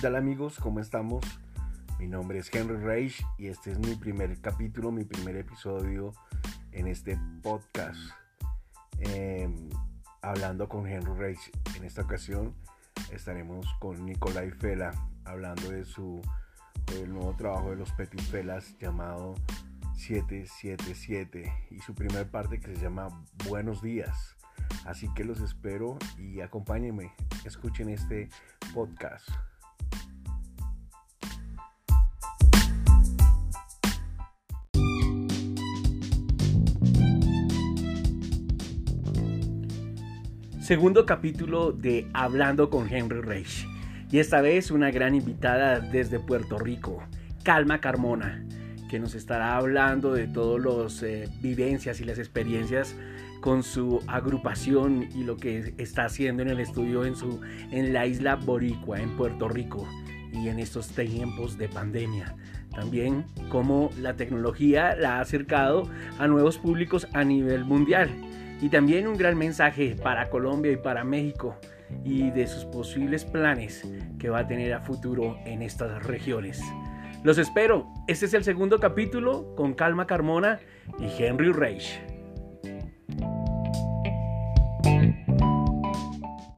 tal amigos? ¿Cómo estamos? Mi nombre es Henry Reich y este es mi primer capítulo, mi primer episodio en este podcast. Em, hablando con Henry Reich. En esta ocasión estaremos con Nicolai Fela hablando de su el nuevo trabajo de los Petit Felas llamado 777 y su primer parte que se llama Buenos días. Así que los espero y acompáñenme, escuchen este podcast. Segundo capítulo de Hablando con Henry Reich. Y esta vez una gran invitada desde Puerto Rico, Calma Carmona, que nos estará hablando de todas las eh, vivencias y las experiencias con su agrupación y lo que está haciendo en el estudio en, su, en la isla Boricua, en Puerto Rico, y en estos tiempos de pandemia. También cómo la tecnología la ha acercado a nuevos públicos a nivel mundial. Y también un gran mensaje para Colombia y para México y de sus posibles planes que va a tener a futuro en estas regiones. Los espero. Este es el segundo capítulo con Calma Carmona y Henry Reich.